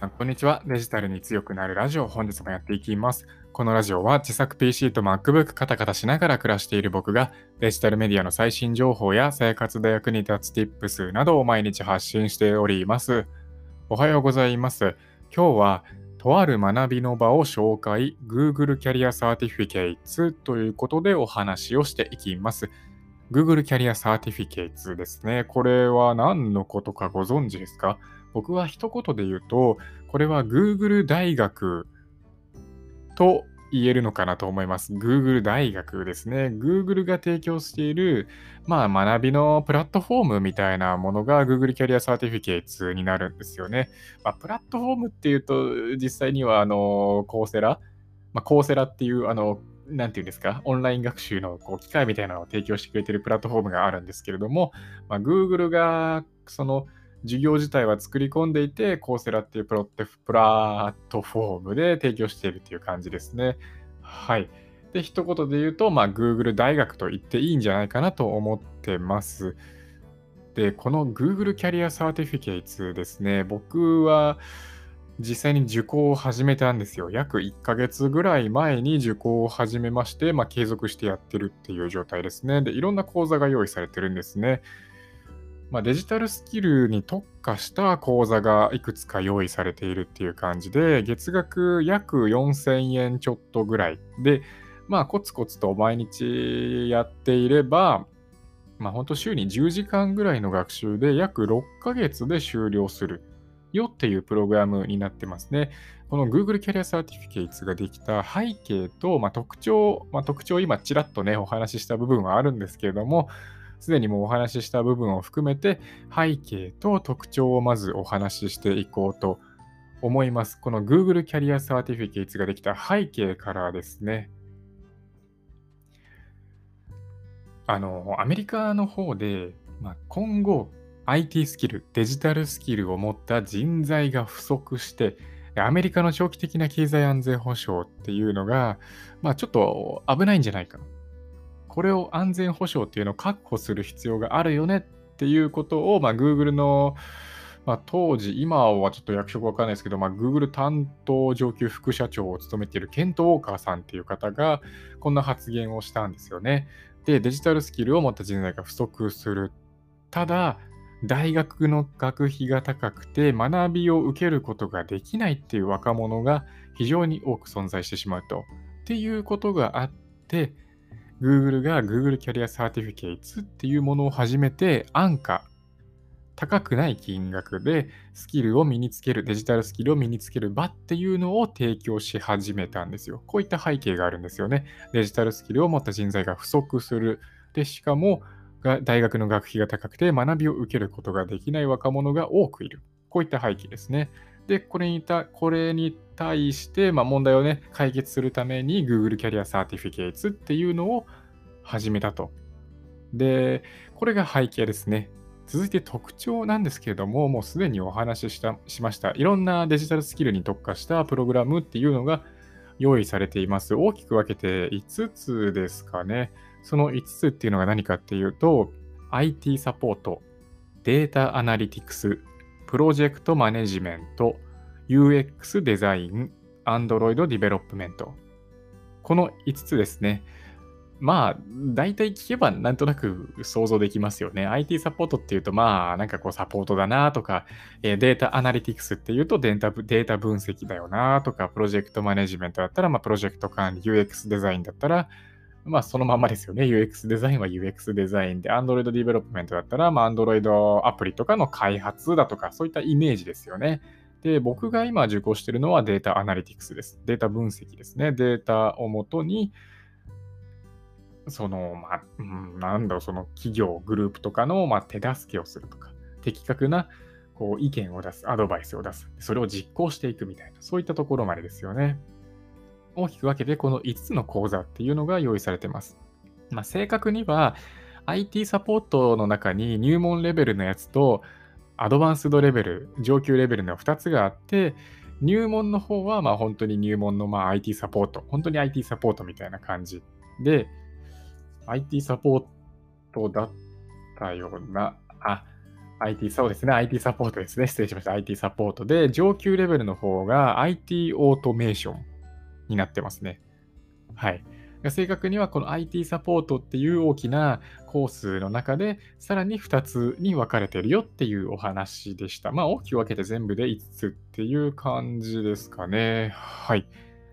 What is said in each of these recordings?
さん、こんにちは。デジタルに強くなるラジオ、本日もやっていきます。このラジオは自作 PC と MacBook カタカタしながら暮らしている僕がデジタルメディアの最新情報や生活で役に立つ Tips などを毎日発信しております。おはようございます。今日はとある学びの場を紹介 Google キャリアサーティフィケイツということでお話をしていきます。Google キャリアサーティフィケイツですね。これは何のことかご存知ですか？僕は一言で言うと、これは Google 大学と言えるのかなと思います。Google 大学ですね。Google が提供している、まあ、学びのプラットフォームみたいなものが Google キャリアサーティフィケイツになるんですよね。まあ、プラットフォームっていうと、実際には、あの、コーセラ、まあ、コーセラっていう、あの、なんていうんですか、オンライン学習のこう機械みたいなのを提供してくれているプラットフォームがあるんですけれども、まあ、Google がその授業自体は作り込んでいて、コーセラっていうプロテプラットフォームで提供しているっていう感じですね。はい。で、一言で言うと、まあ、Google 大学と言っていいんじゃないかなと思ってます。で、この Google キャリアサーティフィケイツですね、僕は実際に受講を始めたんですよ。約1ヶ月ぐらい前に受講を始めまして、まあ、継続してやってるっていう状態ですね。で、いろんな講座が用意されてるんですね。まあ、デジタルスキルに特化した講座がいくつか用意されているっていう感じで、月額約4000円ちょっとぐらいで、まあ、コツコツと毎日やっていれば、まあ、本当週に10時間ぐらいの学習で約6ヶ月で終了するよっていうプログラムになってますね。この Google キャリアサーティフィケイツができた背景と、まあ、特徴、まあ、特徴今ちらっとね、お話しした部分はあるんですけれども、すでにもうお話しした部分を含めて背景と特徴をまずお話ししていこうと思います。この Google キャリアサーティフィケイツができた背景からですね。あの、アメリカの方で、まあ、今後 IT スキル、デジタルスキルを持った人材が不足して、アメリカの長期的な経済安全保障っていうのが、まあ、ちょっと危ないんじゃないかこれを安全保障っていうのを確保する必要があるよねっていうことを、まあ、Google の、まあ、当時、今はちょっと役職わかんないですけど、まあ、Google 担当上級副社長を務めているケント・ウォーカーさんっていう方が、こんな発言をしたんですよね。で、デジタルスキルを持った人材が不足する。ただ、大学の学費が高くて学びを受けることができないっていう若者が非常に多く存在してしまうと。っていうことがあって、Google が Google キャリアサーティフィケイツっていうものを始めて、安価、高くない金額でスキルを身につける、デジタルスキルを身につける場っていうのを提供し始めたんですよ。こういった背景があるんですよね。デジタルスキルを持った人材が不足する。で、しかも、大学の学費が高くて学びを受けることができない若者が多くいる。こういった背景ですね。で、これにたこれに対して、まあ、問題をね、解決するために Google キャリアサーティフィケイツっていうのを始めたと。で、これが背景ですね。続いて特徴なんですけれども、もうすでにお話ししたしました。いろんなデジタルスキルに特化したプログラムっていうのが用意されています。大きく分けて5つですかね。その5つっていうのが何かっていうと、IT サポート、データアナリティクス、プロジェクトマネジメント、UX デザイン、Android ディベロップメント。この5つですね。まあ、大体聞けばなんとなく想像できますよね。IT サポートっていうと、まあ、なんかこうサポートだなとか、えデータアナリティクスっていうとデータデータ分析だよなとか、プロジェクトマネジメントだったら、まあ、プロジェクト管理、UX デザインだったら、まあ、そのままですよね。UX デザインは UX デザインで、Android ディベロップメントだったら、まあ、Android アプリとかの開発だとか、そういったイメージですよね。で、僕が今受講しているのはデータアナリティクスです。データ分析ですね。データをもとに、その、まあ、うん、なんだろう、その企業、グループとかの、まあ、手助けをするとか、的確なこう意見を出す、アドバイスを出す、それを実行していくみたいな、そういったところまでですよね。大きく分けてこの5つの講座っていうのが用意されてます。まあ、正確には IT サポートの中に入門レベルのやつとアドバンスドレベル、上級レベルの2つがあって、入門の方はまあ本当に入門のまあ IT サポート、本当に IT サポートみたいな感じで、IT サポートだったような、あ、IT、そうですね。IT サポートですね。失礼しました。IT サポートで、上級レベルの方が IT オートメーションになってますね。はい。正確にはこの IT サポートっていう大きなコースの中で、さらに2つに分かれてるよっていうお話でした。まあ、大きく分けて全部で5つっていう感じですかね。はい。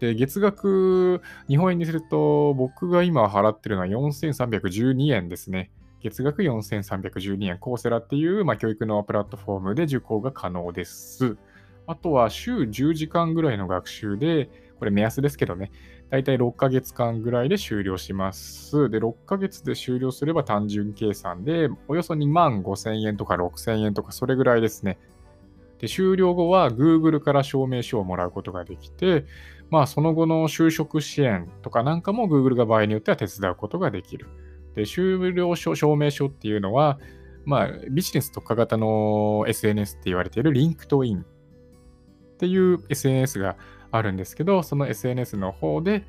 で、月額、日本円にすると、僕が今払ってるのは4312円ですね。月額4312円、コーセラっていう、まあ、教育のプラットフォームで受講が可能です。あとは週10時間ぐらいの学習で、これ目安ですけどね、だいたい6ヶ月間ぐらいで終了します。で、6ヶ月で終了すれば単純計算で、およそ2万5000円とか6000円とか、それぐらいですね。で、終了後は Google から証明書をもらうことができて、まあ、その後の就職支援とかなんかも Google が場合によっては手伝うことができる。で、終了証明書っていうのは、まあ、ビジネス特化型の SNS って言われている LinkedIn っていう SNS があるんですけど、その SNS の方で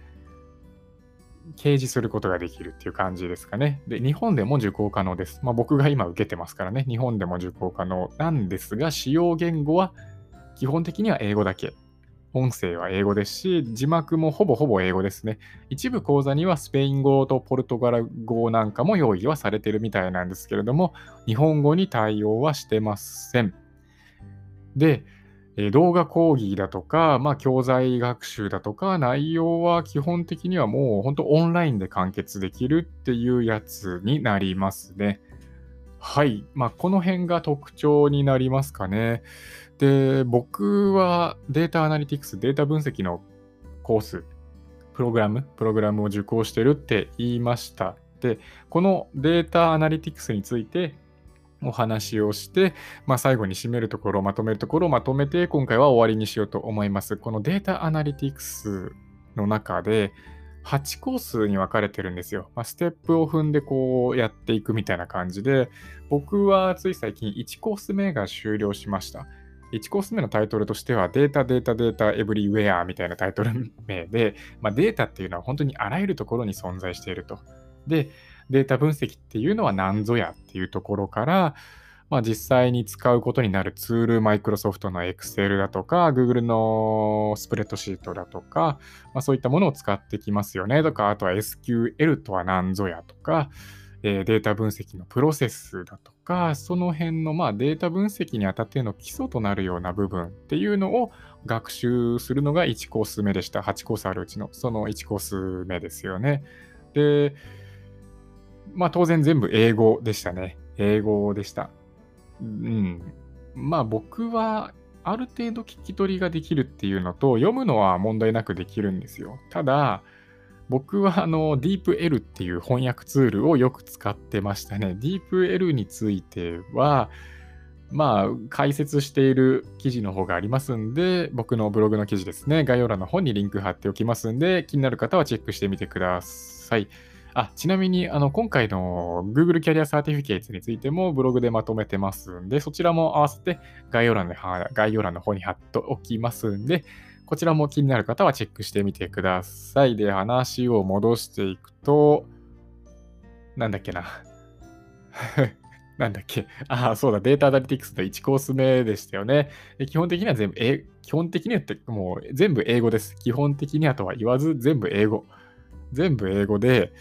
掲示することができるっていう感じですかね。で、日本でも受講可能です。まあ、僕が今受けてますからね、日本でも受講可能なんですが、使用言語は基本的には英語だけ音声は英語ですし、字幕もほぼほぼ英語ですね。一部講座にはスペイン語とポルトガル語なんかも用意はされてるみたいなんですけれども、日本語に対応はしてません。で、動画講義だとか、まあ、教材学習だとか、内容は基本的にはもう本当オンラインで完結できるっていうやつになりますね。はい。まあ、この辺が特徴になりますかね。で、僕はデータアナリティクス、データ分析のコース、プログラム、プログラムを受講してるって言いました。で、このデータアナリティクスについてお話をして、まあ、最後に締めるところ、まとめるところをまとめて、今回は終わりにしようと思います。このデータアナリティクスの中で、8コースに分かれてるんですよ。まあ、ステップを踏んでこうやっていくみたいな感じで、僕はつい最近1コース目が終了しました。1コース目のタイトルとしては、データ、データ、データ、エブリウェアみたいなタイトル名で、まあ、データっていうのは本当にあらゆるところに存在していると。で、データ分析っていうのは何ぞやっていうところから、まあ、実際に使うことになるツール、マイクロソフトの Excel だとか、Google のスプレッドシートだとか、まあ、そういったものを使ってきますよねとか、あとは SQL とは何ぞやとか、えー、データ分析のプロセスだとか、その辺のまあデータ分析にあたっての基礎となるような部分っていうのを学習するのが1コース目でした。8コースあるうちのその1コース目ですよね。で、まあ当然全部英語でしたね。英語でした。うん。まあ僕はある程度聞き取りができるっていうのと、読むのは問題なくできるんですよ。ただ、僕はあの DeepL っていう翻訳ツールをよく使ってましたね。DeepL については、まあ、解説している記事の方がありますんで、僕のブログの記事ですね、概要欄の方にリンク貼っておきますんで、気になる方はチェックしてみてください。あ、ちなみに、あの、今回の Google キャリアサーティフィケーツについてもブログでまとめてますんで、そちらも合わせて概要欄で概要欄の方に貼っておきますんで、こちらも気になる方はチェックしてみてください。で、話を戻していくと、なんだっけな。なんだっけ。ああ、そうだ、データアナリティクスの1コース目でしたよね。基本的には全部、え基本的にはってもう全部英語です。基本的にはとは言わず、全部英語。全部英語で、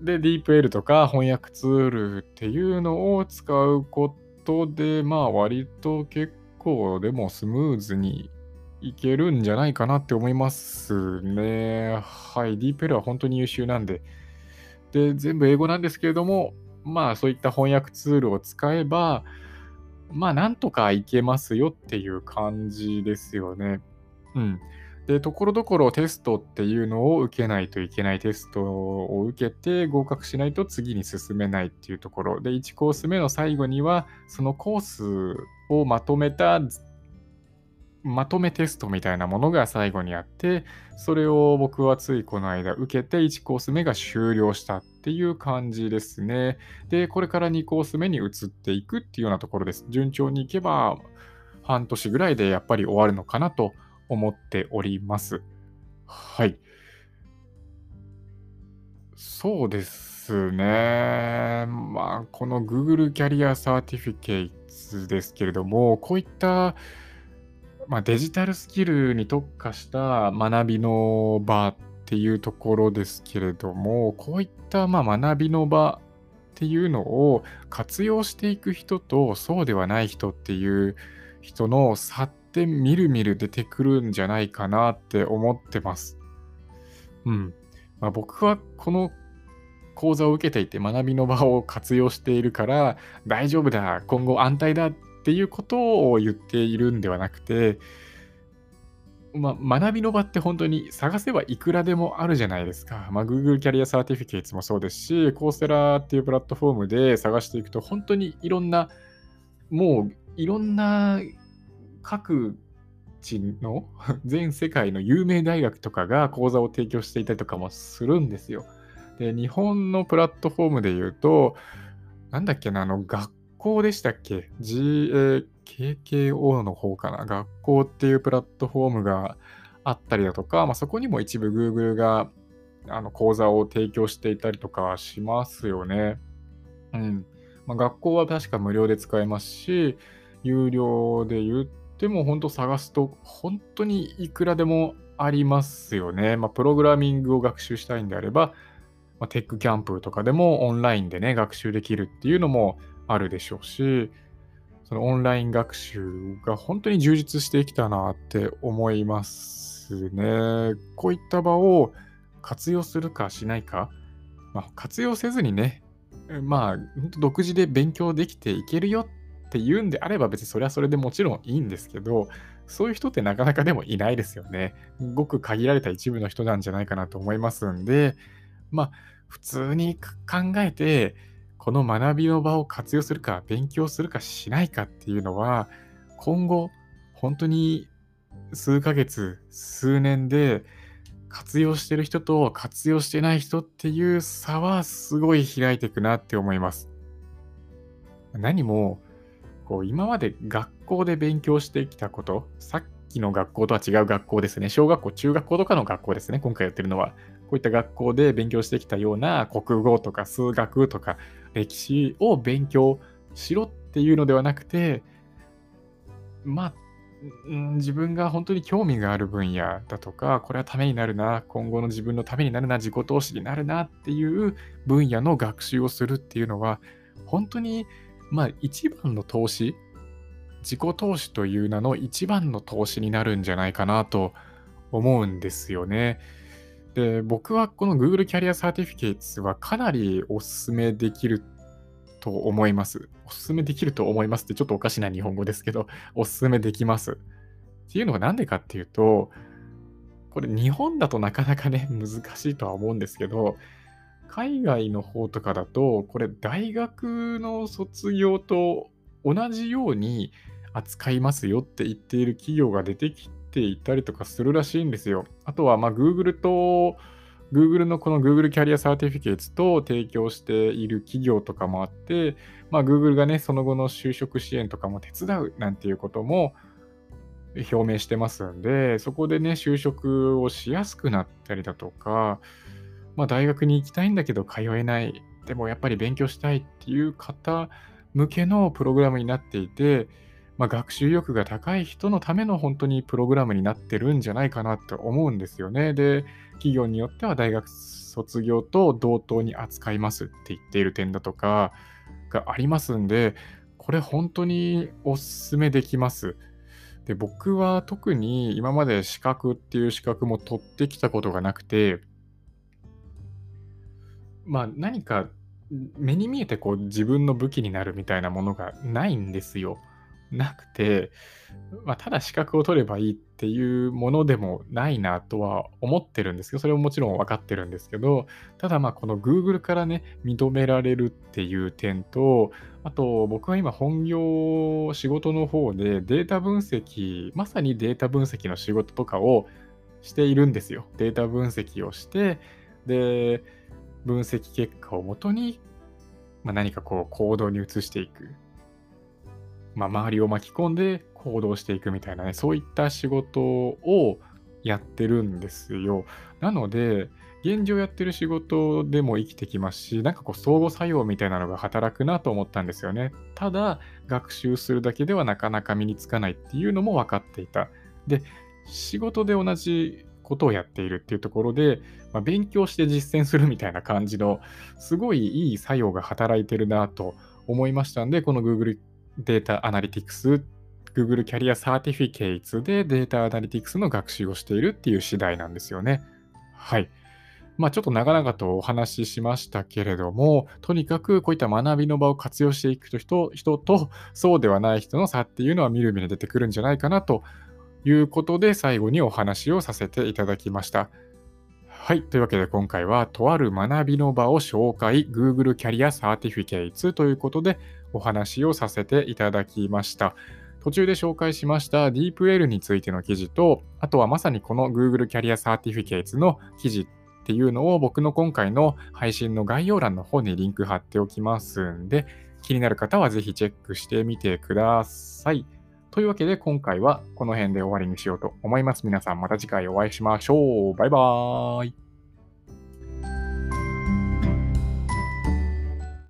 で、DeepL とか翻訳ツールっていうのを使うことで、まあ割と結構でもスムーズにいけるんじゃないかなって思いますね。はい。DeepL は本当に優秀なんで。で、全部英語なんですけれども、まあそういった翻訳ツールを使えば、まあなんとかいけますよっていう感じですよね。うん。で、ところどころテストっていうのを受けないといけないテストを受けて合格しないと次に進めないっていうところで、1コース目の最後には、そのコースをまとめたまとめテストみたいなものが最後にあって、それを僕はついこの間受けて1コース目が終了したっていう感じですね。で、これから2コース目に移っていくっていうようなところです。順調にいけば半年ぐらいでやっぱり終わるのかなと思っております。はい。そうですね。まあ、この Google キャリアサーティフィケイツですけれども、こういった、まあ、デジタルスキルに特化した学びの場っていうところですけれども、こういったま学びの場っていうのを活用していく人とそうではない人っていう人の差ってみるみる出てくるんじゃないかなって思ってます。うん。まあ、僕はこの講座を受けていて学びの場を活用しているから大丈夫だ、今後安泰だっていうことを言っているんではなくて、まあ、学びの場って本当に探せばいくらでもあるじゃないですか。まあ、Google キャリアサーティフィケイツもそうですし、コーセラっていうプラットフォームで探していくと、本当にいろんな、もういろんな各地の 全世界の有名大学とかが講座を提供していたりとかもするんですよ。で、日本のプラットフォームで言うと、なんだっけな、あの、学校でしたっけ ?GAKKO の方かな？学校っていうプラットフォームがあったりだとか、まあ、そこにも一部 Google があの講座を提供していたりとかしますよね。うん。まあ、学校は確か無料で使えますし、有料で言っても本当探すと本当にいくらでもありますよね。まあ、プログラミングを学習したいんであれば、まあ、テックキャンプとかでもオンラインでね、学習できるっていうのもあるでしょうし、そのオンライン学習が本当に充実してきたなって思いますね。こういった場を活用するかしないか、まあ、活用せずにね、まあ、独自で勉強できていけるよっていうんであれば別にそれはそれでもちろんいいんですけど、そういう人ってなかなかでもいないですよね。ごく限られた一部の人なんじゃないかなと思いますんで、まあ、普通に考えて、この学びの場を活用するか、勉強するかしないかっていうのは、今後、本当に数ヶ月、数年で活用してる人と活用してない人っていう差はすごい開いていくなって思います。何も、こう今まで学校で勉強してきたこと、さっきの学校とは違う学校ですね。小学校、中学校とかの学校ですね。今回やってるのは。こういった学校で勉強してきたような国語とか数学とか歴史を勉強しろっていうのではなくて、まあ、自分が本当に興味がある分野だとか、これはためになるな、今後の自分のためになるな、自己投資になるなっていう分野の学習をするっていうのは、本当に、まあ、一番の投資、自己投資という名の一番の投資になるんじゃないかなと思うんですよね。で、僕はこの Google キャリアサーティフィケイツはかなりお勧めできると思います。お勧めできると思いますってちょっとおかしな日本語ですけど、お勧めできます。っていうのがなんでかっていうと、これ日本だとなかなかね、難しいとは思うんですけど、海外の方とかだと、これ大学の卒業と同じように扱いますよって言っている企業が出てきていたりとかするらしいんですよ。あとは、まあ、Google と、Google のこの Google キャリアサーティフィケーツと提供している企業とかもあって、まあ、Google がね、その後の就職支援とかも手伝うなんていうことも表明してますんで、そこでね、就職をしやすくなったりだとか、まあ、大学に行きたいんだけど通えない、でもやっぱり勉強したいっていう方向けのプログラムになっていて、まあ、学習意欲が高い人のための本当にプログラムになってるんじゃないかなって思うんですよね。で、企業によっては大学卒業と同等に扱いますって言っている点だとかがありますんで、これ本当にお勧めできます。で、僕は特に今まで資格っていう資格も取ってきたことがなくて、まあ何か目に見えてこう自分の武器になるみたいなものがないんですよ。なくて、まあ、ただ資格を取ればいいっていうものでもないなとは思ってるんですけど、それももちろん分かってるんですけど、ただまあこの Google からね、認められるっていう点と、あと僕は今本業仕事の方でデータ分析、まさにデータ分析の仕事とかをしているんですよ。データ分析をして、で、分析結果をもとに、まあ、何かこう行動に移していく。まあ、周りを巻き込んで行動していくみたいなね、そういった仕事をやってるんですよ。なので、現状やってる仕事でも生きてきますし、なんかこう相互作用みたいなのが働くなと思ったんですよね。ただ、学習するだけではなかなか身につかないっていうのも分かっていた。で、仕事で同じことをやっているっていうところで、まあ、勉強して実践するみたいな感じの、すごいいい作用が働いてるなと思いましたんで、この Google データアナリティクス Google キャリアサーティフィケイツでデータアナリティクスの学習をしているっていう次第なんですよね。はい。まあちょっと長々とお話ししましたけれども、とにかくこういった学びの場を活用していく人人とそうではない人の差っていうのはみるみる出てくるんじゃないかなということで最後にお話をさせていただきました。はい。というわけで今回はとある学びの場を紹介 Google キャリアサーティフィケイツということでお話をさせていただきました。途中で紹介しました DeepL についての記事と、あとはまさにこの Google キャリアサーティフィケイツの記事っていうのを僕の今回の配信の概要欄の方にリンク貼っておきますんで、気になる方はぜひチェックしてみてください。というわけで今回はこの辺で終わりにしようと思います。皆さんまた次回お会いしましょう。バイバーイ。